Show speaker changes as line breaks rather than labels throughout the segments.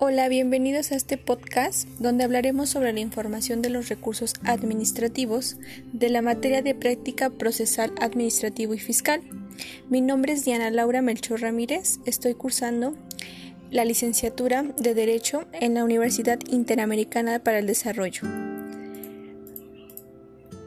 Hola, bienvenidos a este podcast donde hablaremos sobre la información de los recursos administrativos de la materia de práctica procesal administrativo y fiscal. Mi nombre es Diana Laura Melchor Ramírez, estoy cursando la licenciatura de Derecho en la Universidad Interamericana para el Desarrollo.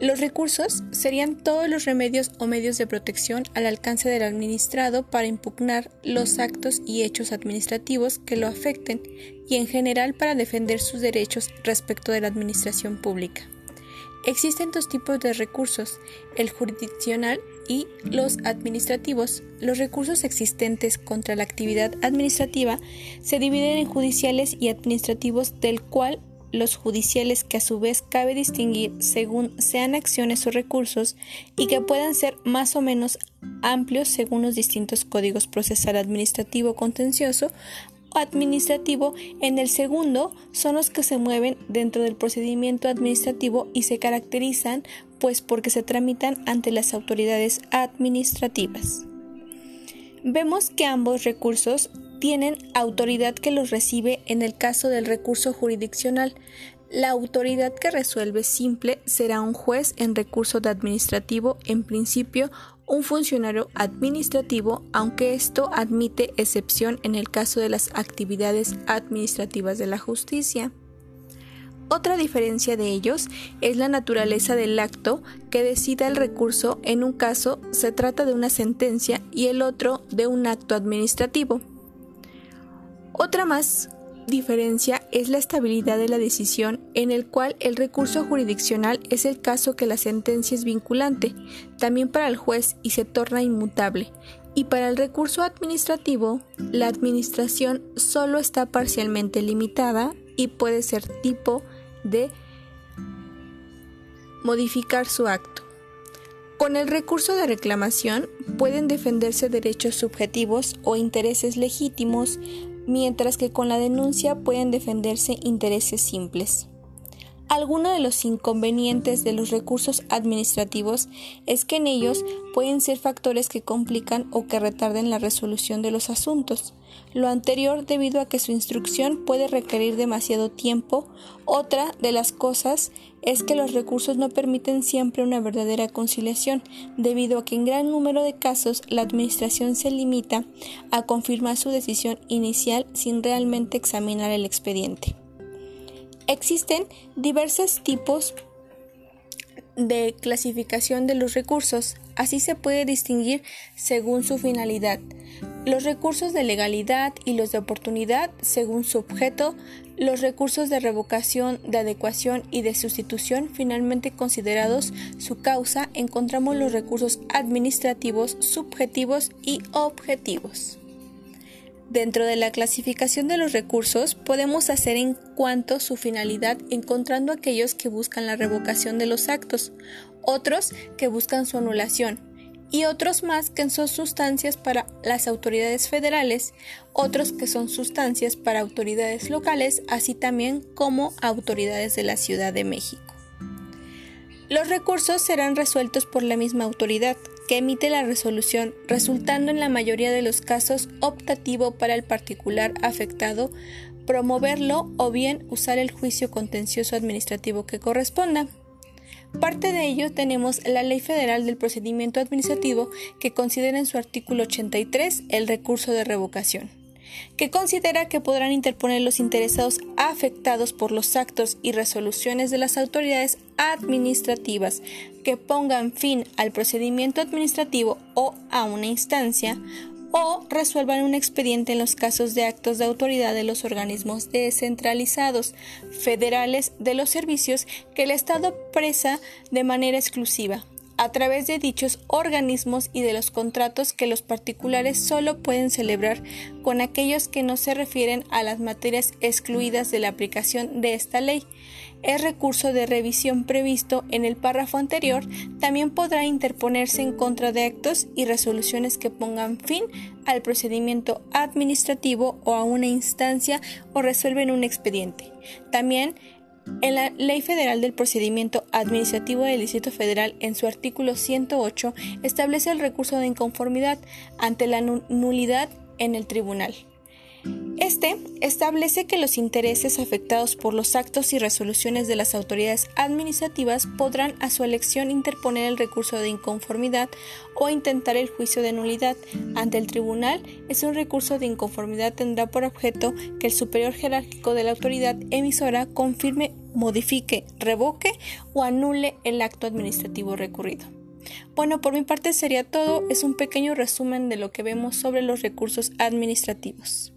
Los recursos serían todos los remedios o medios de protección al alcance del administrado para impugnar los actos y hechos administrativos que lo afecten y en general para defender sus derechos respecto de la administración pública. Existen dos tipos de recursos, el jurisdiccional y los administrativos. Los recursos existentes contra la actividad administrativa se dividen en judiciales y administrativos del cual los judiciales que a su vez cabe distinguir según sean acciones o recursos y que puedan ser más o menos amplios según los distintos códigos procesal administrativo contencioso o administrativo. En el segundo son los que se mueven dentro del procedimiento administrativo y se caracterizan pues porque se tramitan ante las autoridades administrativas. Vemos que ambos recursos tienen autoridad que los recibe en el caso del recurso jurisdiccional. La autoridad que resuelve simple será un juez en recurso de administrativo, en principio un funcionario administrativo, aunque esto admite excepción en el caso de las actividades administrativas de la justicia. Otra diferencia de ellos es la naturaleza del acto que decida el recurso. En un caso se trata de una sentencia y el otro de un acto administrativo. Otra más diferencia es la estabilidad de la decisión en el cual el recurso jurisdiccional es el caso que la sentencia es vinculante, también para el juez y se torna inmutable, y para el recurso administrativo la administración solo está parcialmente limitada y puede ser tipo de modificar su acto. Con el recurso de reclamación pueden defenderse derechos subjetivos o intereses legítimos mientras que con la denuncia pueden defenderse intereses simples. Alguno de los inconvenientes de los recursos administrativos es que en ellos pueden ser factores que complican o que retarden la resolución de los asuntos. Lo anterior debido a que su instrucción puede requerir demasiado tiempo. Otra de las cosas es que los recursos no permiten siempre una verdadera conciliación, debido a que en gran número de casos la Administración se limita a confirmar su decisión inicial sin realmente examinar el expediente. Existen diversos tipos de clasificación de los recursos, así se puede distinguir según su finalidad. Los recursos de legalidad y los de oportunidad según su objeto, los recursos de revocación, de adecuación y de sustitución finalmente considerados su causa, encontramos los recursos administrativos, subjetivos y objetivos. Dentro de la clasificación de los recursos podemos hacer en cuanto su finalidad encontrando aquellos que buscan la revocación de los actos, otros que buscan su anulación y otros más que son sustancias para las autoridades federales, otros que son sustancias para autoridades locales, así también como autoridades de la Ciudad de México. Los recursos serán resueltos por la misma autoridad, que emite la resolución, resultando en la mayoría de los casos optativo para el particular afectado promoverlo o bien usar el juicio contencioso administrativo que corresponda. Parte de ello tenemos la Ley Federal del Procedimiento Administrativo que considera en su artículo 83 el recurso de revocación que considera que podrán interponer los interesados afectados por los actos y resoluciones de las autoridades administrativas que pongan fin al procedimiento administrativo o a una instancia o resuelvan un expediente en los casos de actos de autoridad de los organismos descentralizados federales de los servicios que el Estado presa de manera exclusiva a través de dichos organismos y de los contratos que los particulares solo pueden celebrar con aquellos que no se refieren a las materias excluidas de la aplicación de esta ley. El recurso de revisión previsto en el párrafo anterior también podrá interponerse en contra de actos y resoluciones que pongan fin al procedimiento administrativo o a una instancia o resuelven un expediente. También en la Ley Federal del Procedimiento Administrativo del Distrito Federal, en su artículo 108, establece el recurso de inconformidad ante la nulidad en el tribunal. Este establece que los intereses afectados por los actos y resoluciones de las autoridades administrativas podrán a su elección interponer el recurso de inconformidad o intentar el juicio de nulidad ante el tribunal. Es un recurso de inconformidad tendrá por objeto que el superior jerárquico de la autoridad emisora confirme, modifique, revoque o anule el acto administrativo recurrido. Bueno, por mi parte sería todo. Es un pequeño resumen de lo que vemos sobre los recursos administrativos.